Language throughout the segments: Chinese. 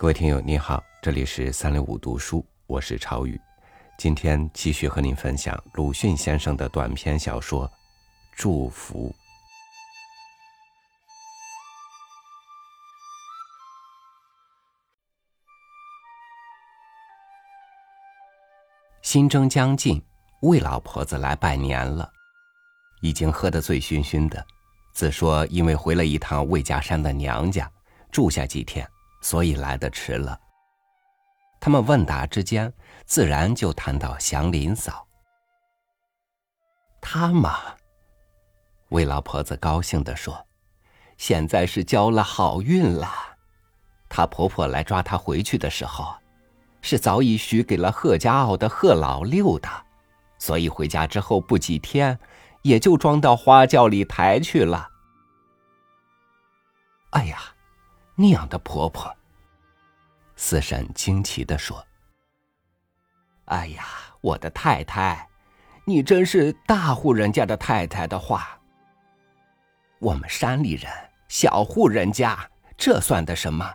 各位听友，你好，这里是三六五读书，我是超宇。今天继续和您分享鲁迅先生的短篇小说《祝福》。新征将近，魏老婆子来拜年了，已经喝得醉醺醺的，自说因为回了一趟魏家山的娘家，住下几天。所以来的迟了。他们问答之间，自然就谈到祥林嫂。她嘛，魏老婆子高兴地说：“现在是交了好运了。她婆婆来抓她回去的时候，是早已许给了贺家傲的贺老六的，所以回家之后不几天，也就装到花轿里抬去了。”哎呀！那样的婆婆，四婶惊奇的说：“哎呀，我的太太，你真是大户人家的太太的话。我们山里人小户人家，这算得什么？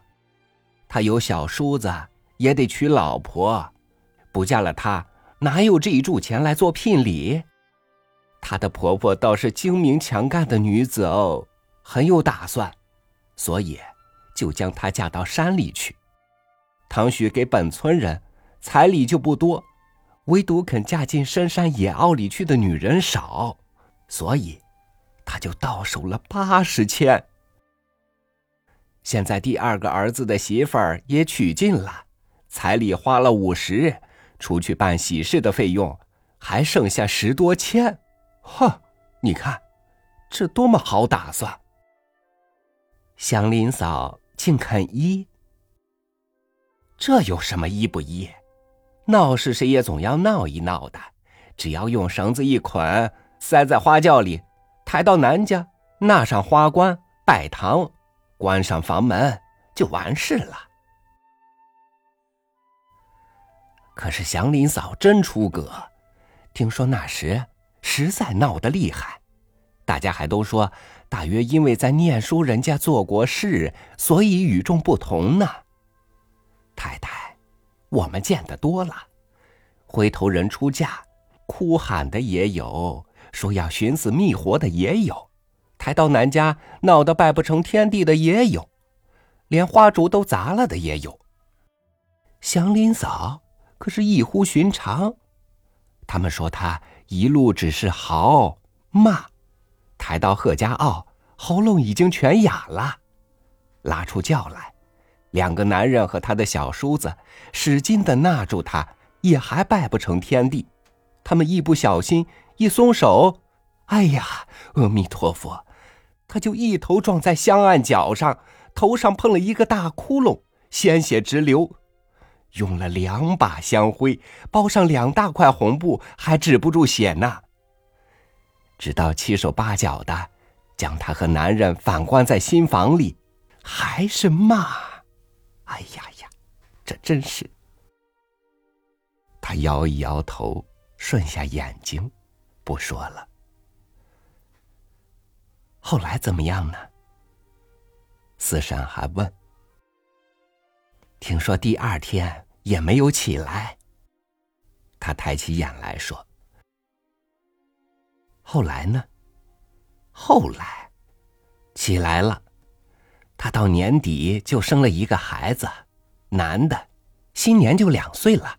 他有小叔子，也得娶老婆，不嫁了他，哪有这一柱钱来做聘礼？她的婆婆倒是精明强干的女子哦，很有打算，所以。”就将她嫁到山里去，唐许给本村人彩礼就不多，唯独肯嫁进深山野坳里去的女人少，所以他就到手了八十千。现在第二个儿子的媳妇儿也娶进了，彩礼花了五十，除去办喜事的费用，还剩下十多千。哼，你看，这多么好打算！祥林嫂。竟肯依？这有什么依不依？闹事谁也总要闹一闹的。只要用绳子一捆，塞在花轿里，抬到南家，纳上花冠，拜堂，关上房门，就完事了。可是祥林嫂真出格，听说那时实在闹得厉害，大家还都说。大约因为在念书人家做过事，所以与众不同呢。太太，我们见得多了，回头人出嫁，哭喊的也有，说要寻死觅活的也有，抬到南家闹得拜不成天地的也有，连花烛都砸了的也有。祥林嫂可是异乎寻常，他们说她一路只是嚎骂。抬到贺家坳，喉咙已经全哑了，拉出轿来，两个男人和他的小叔子使劲的纳住他，也还拜不成天地。他们一不小心，一松手，哎呀，阿弥陀佛，他就一头撞在香案脚上，头上碰了一个大窟窿，鲜血直流。用了两把香灰包上两大块红布，还止不住血呢。直到七手八脚的，将她和男人反关在新房里，还是骂。哎呀呀，这真是。他摇一摇头，顺下眼睛，不说了。后来怎么样呢？四婶还问。听说第二天也没有起来。他抬起眼来说。后来呢？后来，起来了。他到年底就生了一个孩子，男的，新年就两岁了。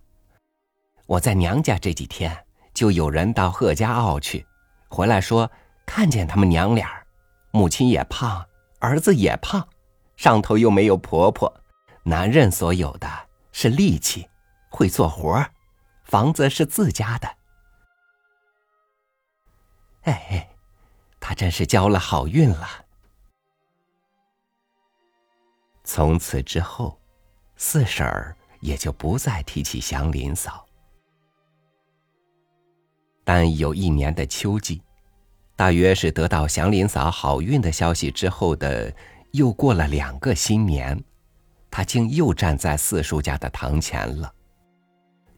我在娘家这几天，就有人到贺家坳去，回来说看见他们娘俩，母亲也胖，儿子也胖，上头又没有婆婆，男人所有的是力气，会做活房子是自家的。哎，他真是交了好运了。从此之后，四婶儿也就不再提起祥林嫂。但有一年的秋季，大约是得到祥林嫂好运的消息之后的，又过了两个新年，他竟又站在四叔家的堂前了。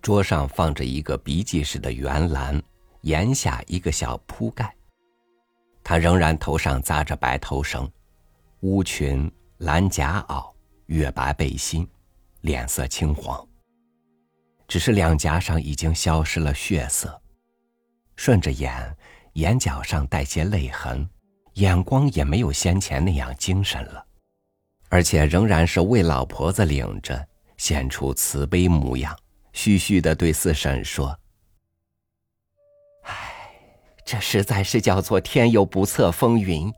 桌上放着一个笔记式的圆篮。檐下一个小铺盖，他仍然头上扎着白头绳，乌裙蓝夹袄，月白背心，脸色青黄，只是两颊上已经消失了血色，顺着眼，眼角上带些泪痕，眼光也没有先前那样精神了，而且仍然是魏老婆子领着，显出慈悲模样，絮絮的对四婶说：“，这实在是叫做天有不测风云，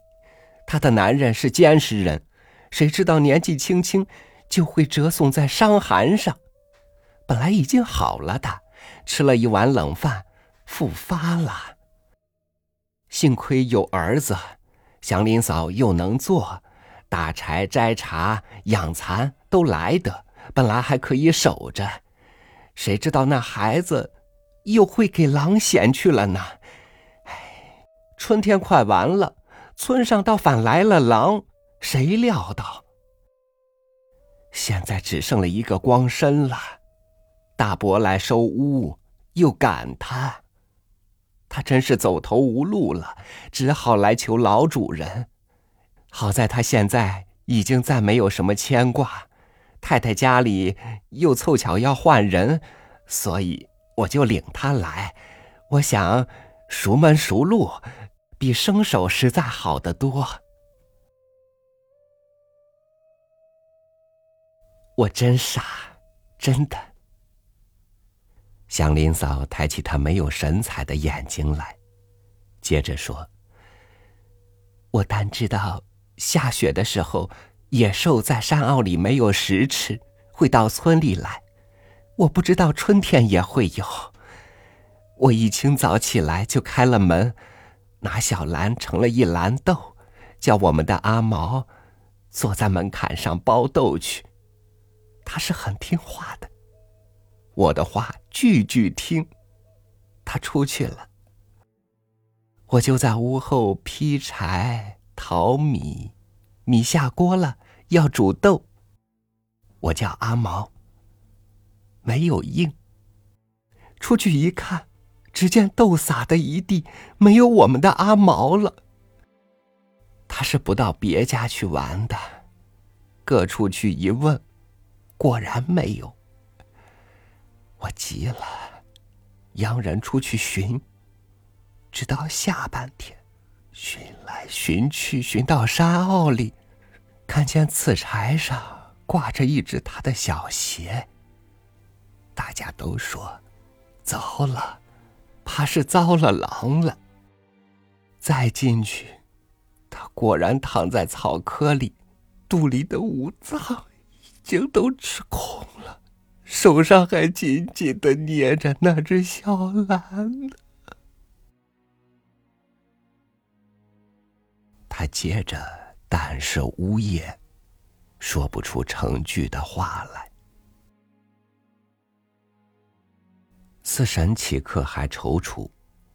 她的男人是监视人，谁知道年纪轻轻。”就会折送在伤寒上，本来已经好了的，吃了一碗冷饭，复发了。幸亏有儿子，祥林嫂又能做，打柴、摘茶、养蚕都来得，本来还可以守着，谁知道那孩子又会给狼衔去了呢？春天快完了，村上倒反来了狼，谁料到？现在只剩了一个光身了，大伯来收屋，又赶他，他真是走投无路了，只好来求老主人。好在他现在已经再没有什么牵挂，太太家里又凑巧要换人，所以我就领他来。我想，熟门熟路，比生手实在好得多。我真傻，真的。祥林嫂抬起她没有神采的眼睛来，接着说：“我单知道下雪的时候，野兽在山坳里没有食吃，会到村里来。我不知道春天也会有。我一清早起来就开了门，拿小篮盛了一篮豆，叫我们的阿毛坐在门槛上剥豆去。”他是很听话的，我的话句句听。他出去了，我就在屋后劈柴、淘米，米下锅了，要煮豆。我叫阿毛，没有应。出去一看，只见豆撒的一地，没有我们的阿毛了。他是不到别家去玩的，各处去一问。果然没有，我急了，央人出去寻，直到下半天，寻来寻去，寻到山坳里，看见刺柴上挂着一只他的小鞋。大家都说，糟了，怕是遭了狼了。再进去，他果然躺在草窠里，肚里的五脏已。经都吃空了，手上还紧紧的捏着那只小篮呢。他接着但是呜咽，说不出成句的话来。四婶起刻还踌躇，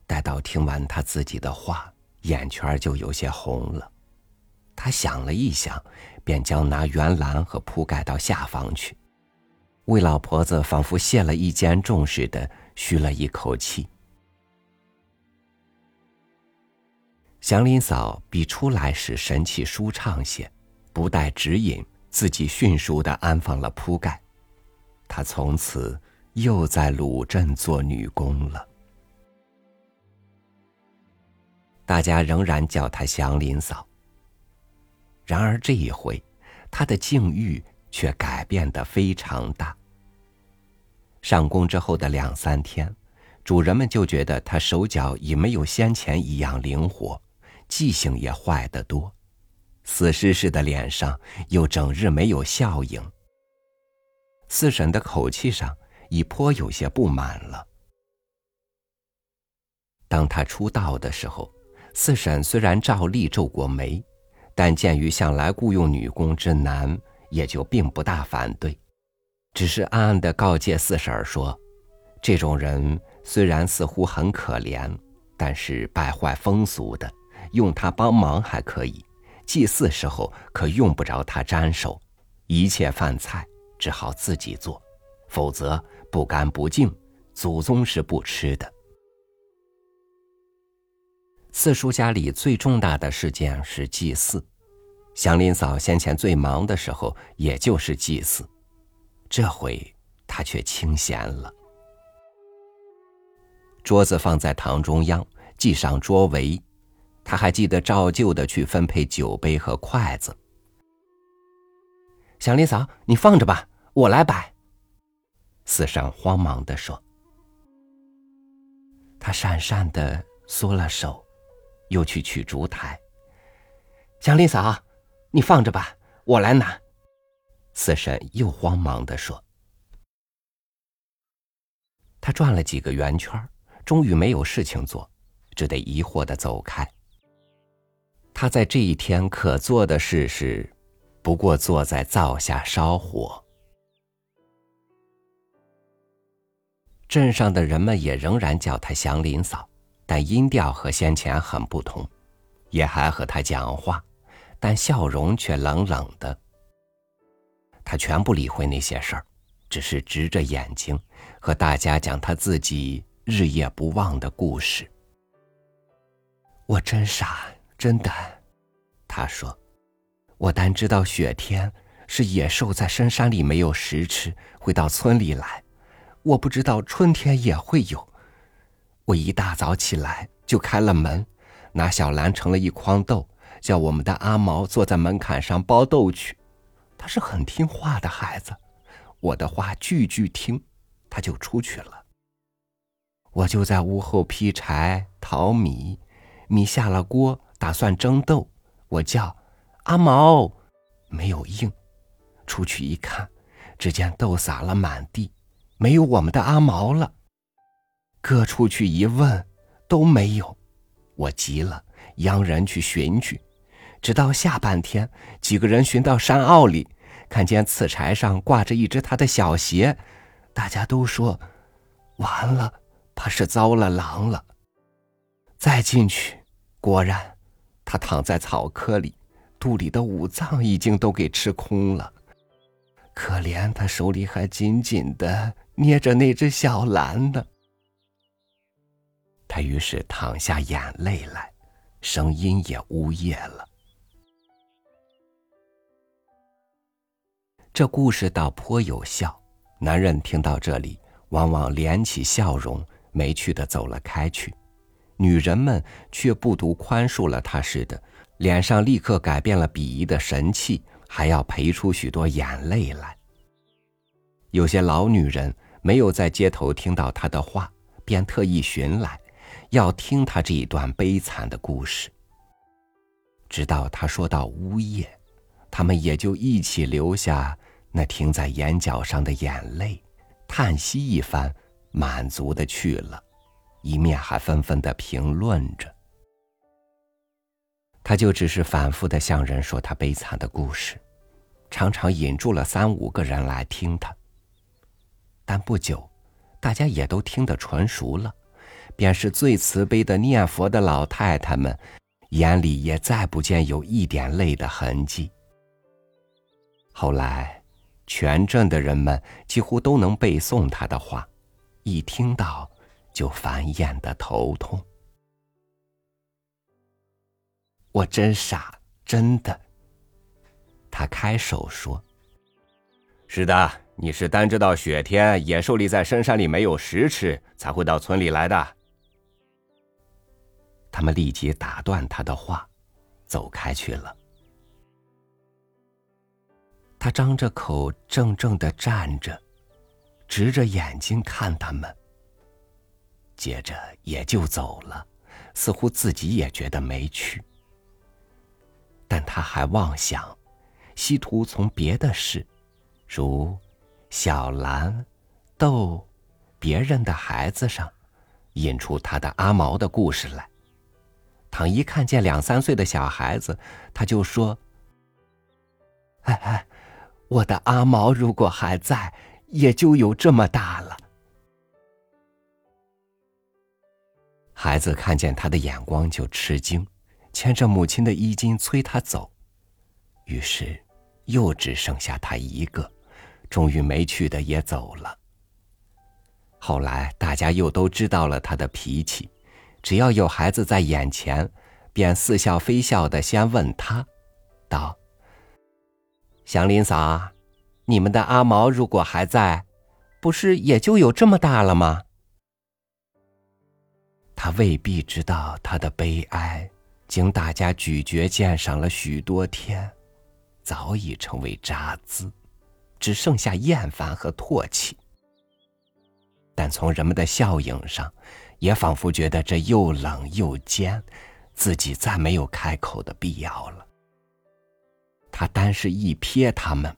待到听完他自己的话，眼圈就有些红了。他想了一想，便将拿圆篮和铺盖到下房去。魏老婆子仿佛卸了一肩重似的，吁了一口气。祥林嫂比出来时神气舒畅些，不待指引，自己迅速的安放了铺盖。她从此又在鲁镇做女工了。大家仍然叫她祥林嫂。然而这一回，他的境遇却改变的非常大。上工之后的两三天，主人们就觉得他手脚已没有先前一样灵活，记性也坏得多，死尸似的脸上又整日没有笑影。四婶的口气上已颇有些不满了。当他出道的时候，四婶虽然照例皱过眉。但鉴于向来雇佣女工之难，也就并不大反对，只是暗暗的告诫四婶儿说：“这种人虽然似乎很可怜，但是败坏风俗的，用他帮忙还可以；祭祀时候可用不着他沾手，一切饭菜只好自己做，否则不干不净，祖宗是不吃的。”四叔家里最重大的事件是祭祀，祥林嫂先前最忙的时候，也就是祭祀。这回他却清闲了。桌子放在堂中央，系上桌围，他还记得照旧的去分配酒杯和筷子。祥林嫂，你放着吧，我来摆。四婶慌忙的说。他讪讪的缩了手，又去取烛台。祥林嫂，你放着吧，我来拿。四婶又慌忙的说。他转了几个圆圈，终于没有事情做，只得疑惑的走开。他在这一天可做的事是，不过坐在灶下烧火。镇上的人们也仍然叫她祥林嫂，但音调和先前很不同，也还和她讲话，但笑容却冷冷的。她全不理会那些事儿，只是直着眼睛和大家讲她自己日夜不忘的故事。我真傻，真的，她说，我单知道雪天是野兽在深山里没有食吃，会到村里来。我不知道春天也会有。我一大早起来就开了门，拿小篮盛了一筐豆，叫我们的阿毛坐在门槛上剥豆去。他是很听话的孩子，我的话句句听，他就出去了。我就在屋后劈柴淘米，米下了锅，打算蒸豆。我叫阿毛，没有应。出去一看，只见豆撒了满地。没有我们的阿毛了。各处去一问，都没有。我急了，央人去寻去。直到下半天，几个人寻到山坳里，看见刺柴上挂着一只他的小鞋，大家都说：“完了，怕是遭了狼了。”再进去，果然，他躺在草窠里，肚里的五脏已经都给吃空了。可怜他手里还紧紧的。捏着那只小蓝呢，他于是淌下眼泪来，声音也呜咽了。这故事倒颇有效，男人听到这里，往往敛起笑容，没趣的走了开去；女人们却不独宽恕了他似的，脸上立刻改变了鄙夷的神气，还要赔出许多眼泪来。有些老女人。没有在街头听到他的话，便特意寻来，要听他这一段悲惨的故事。直到他说到呜咽，他们也就一起流下那停在眼角上的眼泪，叹息一番，满足的去了，一面还纷纷的评论着。他就只是反复的向人说他悲惨的故事，常常引住了三五个人来听他。但不久，大家也都听得纯熟了，便是最慈悲的念佛的老太太们，眼里也再不见有一点泪的痕迹。后来，全镇的人们几乎都能背诵他的话，一听到就烦厌的头痛。我真傻，真的。他开手说：“是的。”你是单知道雪天野兽立在深山里没有食吃，才会到村里来的。他们立即打断他的话，走开去了。他张着口，怔怔的站着，直着眼睛看他们。接着也就走了，似乎自己也觉得没趣。但他还妄想，希图从别的事，如。小兰，逗别人的孩子上，引出他的阿毛的故事来。倘一看见两三岁的小孩子，他就说：“哎哎，我的阿毛如果还在，也就有这么大了。”孩子看见他的眼光就吃惊，牵着母亲的衣襟催他走。于是，又只剩下他一个。终于没趣的也走了。后来大家又都知道了他的脾气，只要有孩子在眼前，便似笑非笑的先问他，道：“祥林嫂，你们的阿毛如果还在，不是也就有这么大了吗？他未必知道他的悲哀，经大家咀嚼鉴赏了许多天，早已成为渣滓，只剩下厌烦和唾弃。但从人们的笑影上，也仿佛觉得这又冷又尖，自己再没有开口的必要了。他单是一瞥他们，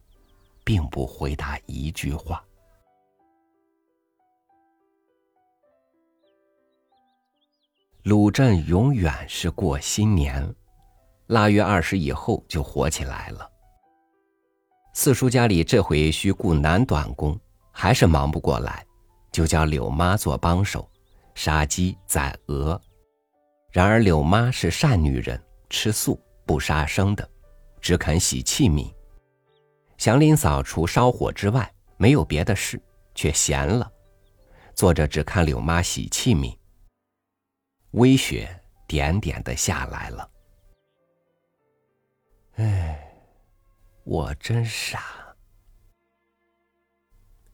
并不回答一句话。鲁镇永远是过新年，腊月二十以后就火起来了。四叔家里这回需雇男短工，还是忙不过来，就叫柳妈做帮手，杀鸡宰鹅。然而柳妈是善女人，吃素不杀生的，只肯洗器皿。祥林嫂除烧火之外没有别的事，却闲了，坐着只看柳妈洗器皿。微雪点点的下来了。唉，我真傻。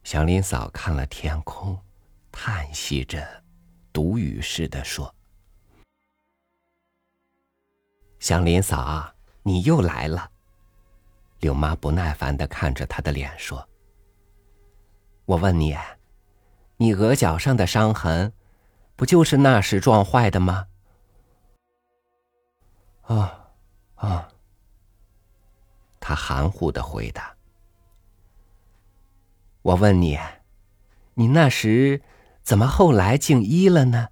祥林嫂看了天空，叹息着，独语似的说：“祥林嫂，你又来了。”柳妈不耐烦的看着她的脸说：“我问你，你额角上的伤痕？”不就是那时撞坏的吗？啊，啊！他含糊的回答。我问你，你那时怎么后来竟医了呢？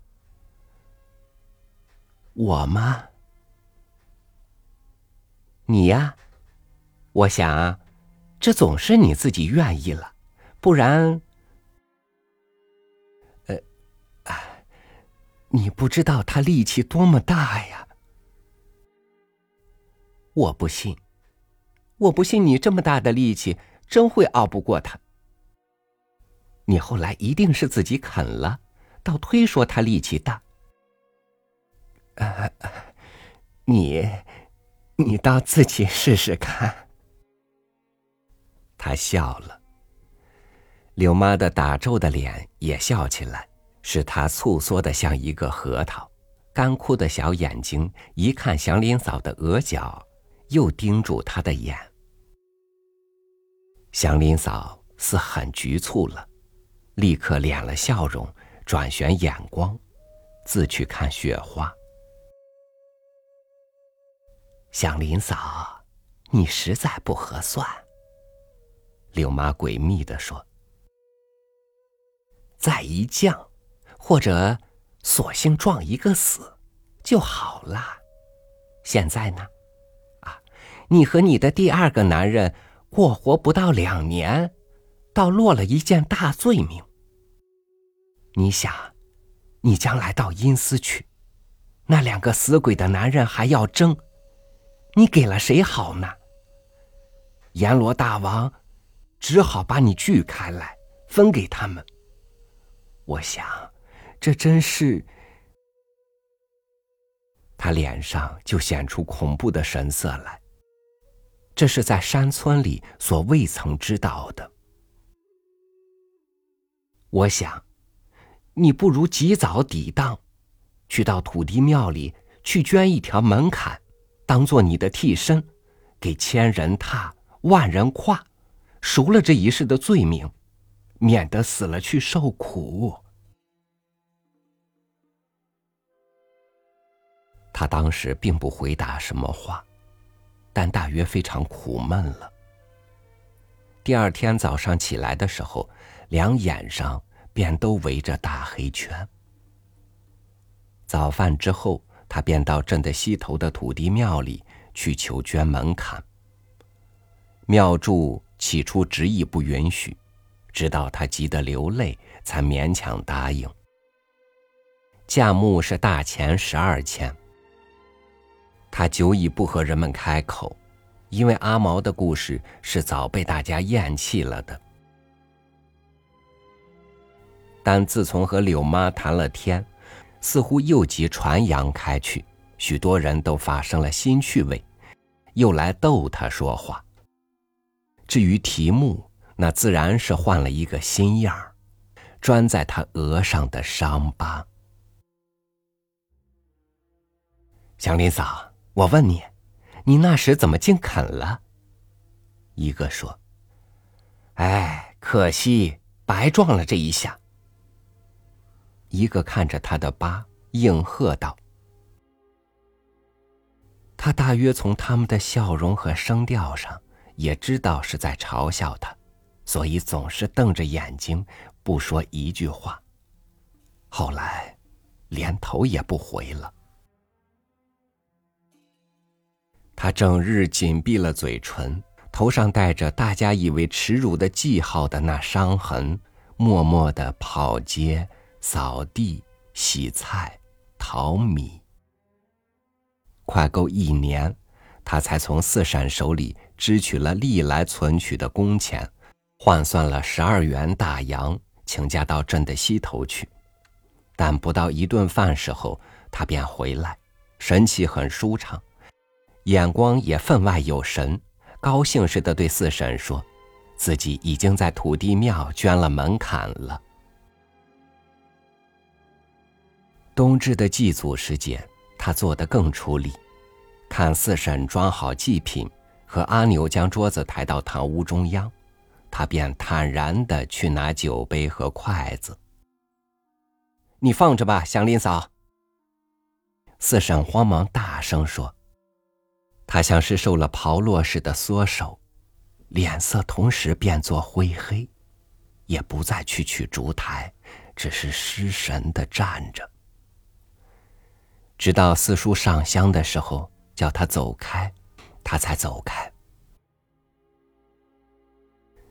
我吗？你呀，我想，这总是你自己愿意了，不然。你不知道他力气多么大呀！我不信，我不信你这么大的力气真会熬不过他。你后来一定是自己啃了，倒推说他力气大。你，你倒自己试试看。他笑了，柳妈的打皱的脸也笑起来。是他蹙缩的像一个核桃，干枯的小眼睛一看祥林嫂的额角，又盯住他的眼。祥林嫂似很局促了，立刻敛了笑容，转旋眼光，自去看雪花。祥林嫂，你实在不合算。柳妈诡秘的说：“再一降。”或者，索性撞一个死，就好了。现在呢，啊，你和你的第二个男人过活不到两年，倒落了一件大罪名。你想，你将来到阴司去，那两个死鬼的男人还要争，你给了谁好呢？阎罗大王只好把你锯开来，分给他们。我想。这真是，他脸上就显出恐怖的神色来。这是在山村里所未曾知道的。我想，你不如及早抵当，去到土地庙里去捐一条门槛，当做你的替身，给千人踏，万人跨，赎了这一世的罪名，免得死了去受苦。他当时并不回答什么话，但大约非常苦闷了。第二天早上起来的时候，两眼上便都围着大黑圈。早饭之后，他便到镇的西头的土地庙里去求捐门槛。庙祝起初执意不允许，直到他急得流泪，才勉强答应。价目是大钱十二千。他久已不和人们开口，因为阿毛的故事是早被大家厌弃了的。但自从和柳妈谈了天，似乎又即传扬开去，许多人都发生了新趣味，又来逗他说话。至于题目，那自然是换了一个新样儿，专在他额上的伤疤。祥林嫂，我问你，你那时怎么竟肯了？一个说：“哎，可惜白撞了这一下。”一个看着他的疤，应和道：“他大约从他们的笑容和声调上，也知道是在嘲笑他，所以总是瞪着眼睛，不说一句话。后来，连头也不回了。他整日紧闭了嘴唇。”头上带着大家以为耻辱的记号的那伤痕，默默的跑街、扫地、洗菜、淘米。快够一年，他才从四婶手里支取了历来存取的工钱，换算了十二元大洋，请假到镇的西头去。但不到一顿饭时候，他便回来，神气很舒畅，眼光也分外有神。高兴似的对四婶说：“自己已经在土地庙捐了门槛了。”冬至的祭祖时节，他做得更出力。看四婶装好祭品，和阿牛将桌子抬到堂屋中央，他便坦然的去拿酒杯和筷子。你放着吧，祥林嫂。四婶慌忙大声说。他像是受了炮烙似的缩手，脸色同时变作灰黑，也不再去取烛台，只是失神的站着。直到四叔上香的时候，叫他走开，他才走开。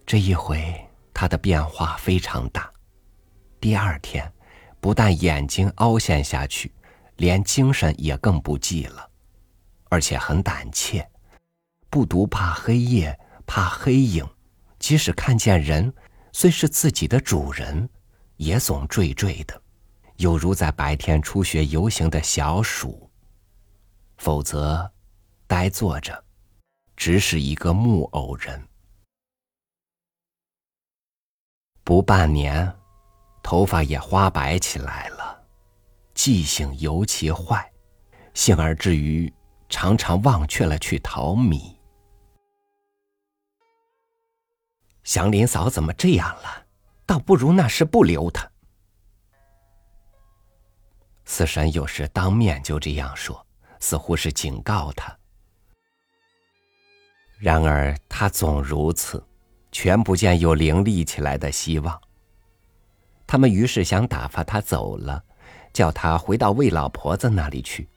这一回他的变化非常大，第二天不但眼睛凹陷下去，连精神也更不济了。而且很胆怯，不独怕黑夜，怕黑影，即使看见人，虽是自己的主人，也总惴惴的，有如在白天初学游行的小鼠。否则，呆坐着，只是一个木偶人。不半年，头发也花白起来了，记性尤其坏，幸而至于。常常忘却了去淘米。祥林嫂怎么这样了？倒不如那时不留他。四婶有时当面就这样说，似乎是警告他。然而他总如此，全不见有灵立起来的希望。他们于是想打发他走了，叫他回到魏老婆子那里去。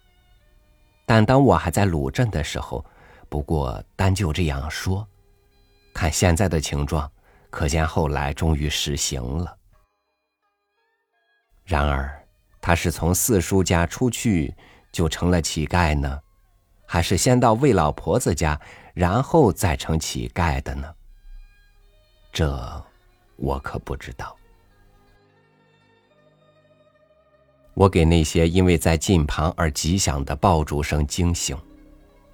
但当我还在鲁镇的时候，不过单就这样说，看现在的情状，可见后来终于实行了。然而，他是从四叔家出去就成了乞丐呢，还是先到魏老婆子家，然后再成乞丐的呢？这，我可不知道。我给那些因为在近旁而急响的爆竹声惊醒，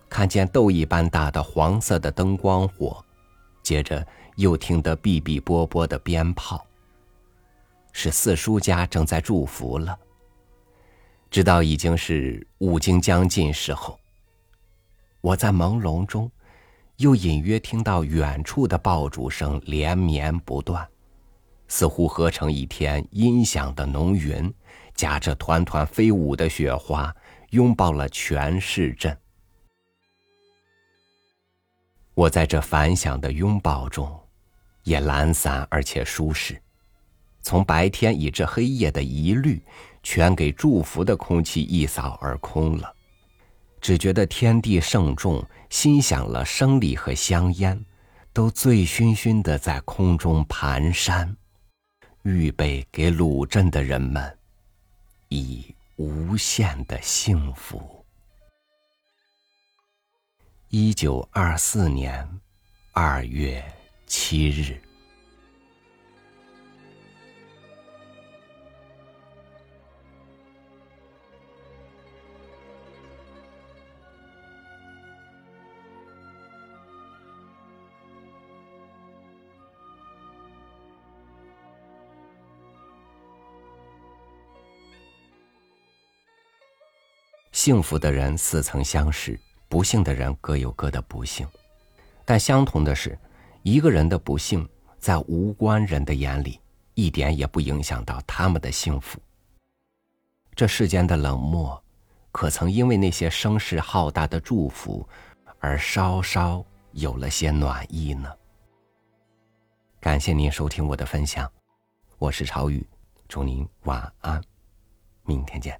看见豆一般大的黄色的灯光火，接着又听得哔哔啵啵的鞭炮。是四叔家正在祝福了。直到已经是五更将近时候，我在朦胧中，又隐约听到远处的爆竹声连绵不断，似乎合成一天音响的浓云。夹着团团飞舞的雪花，拥抱了全市镇。我在这反响的拥抱中，也懒散而且舒适。从白天以至黑夜的疑虑，全给祝福的空气一扫而空了。只觉得天地盛众，心想了生理和香烟，都醉醺醺的在空中蹒跚，预备给鲁镇的人们。以无限的幸福。一九二四年二月七日。幸福的人似曾相识，不幸的人各有各的不幸。但相同的是，一个人的不幸，在无关人的眼里，一点也不影响到他们的幸福。这世间的冷漠，可曾因为那些声势浩大的祝福，而稍稍有了些暖意呢？感谢您收听我的分享，我是朝雨，祝您晚安，明天见。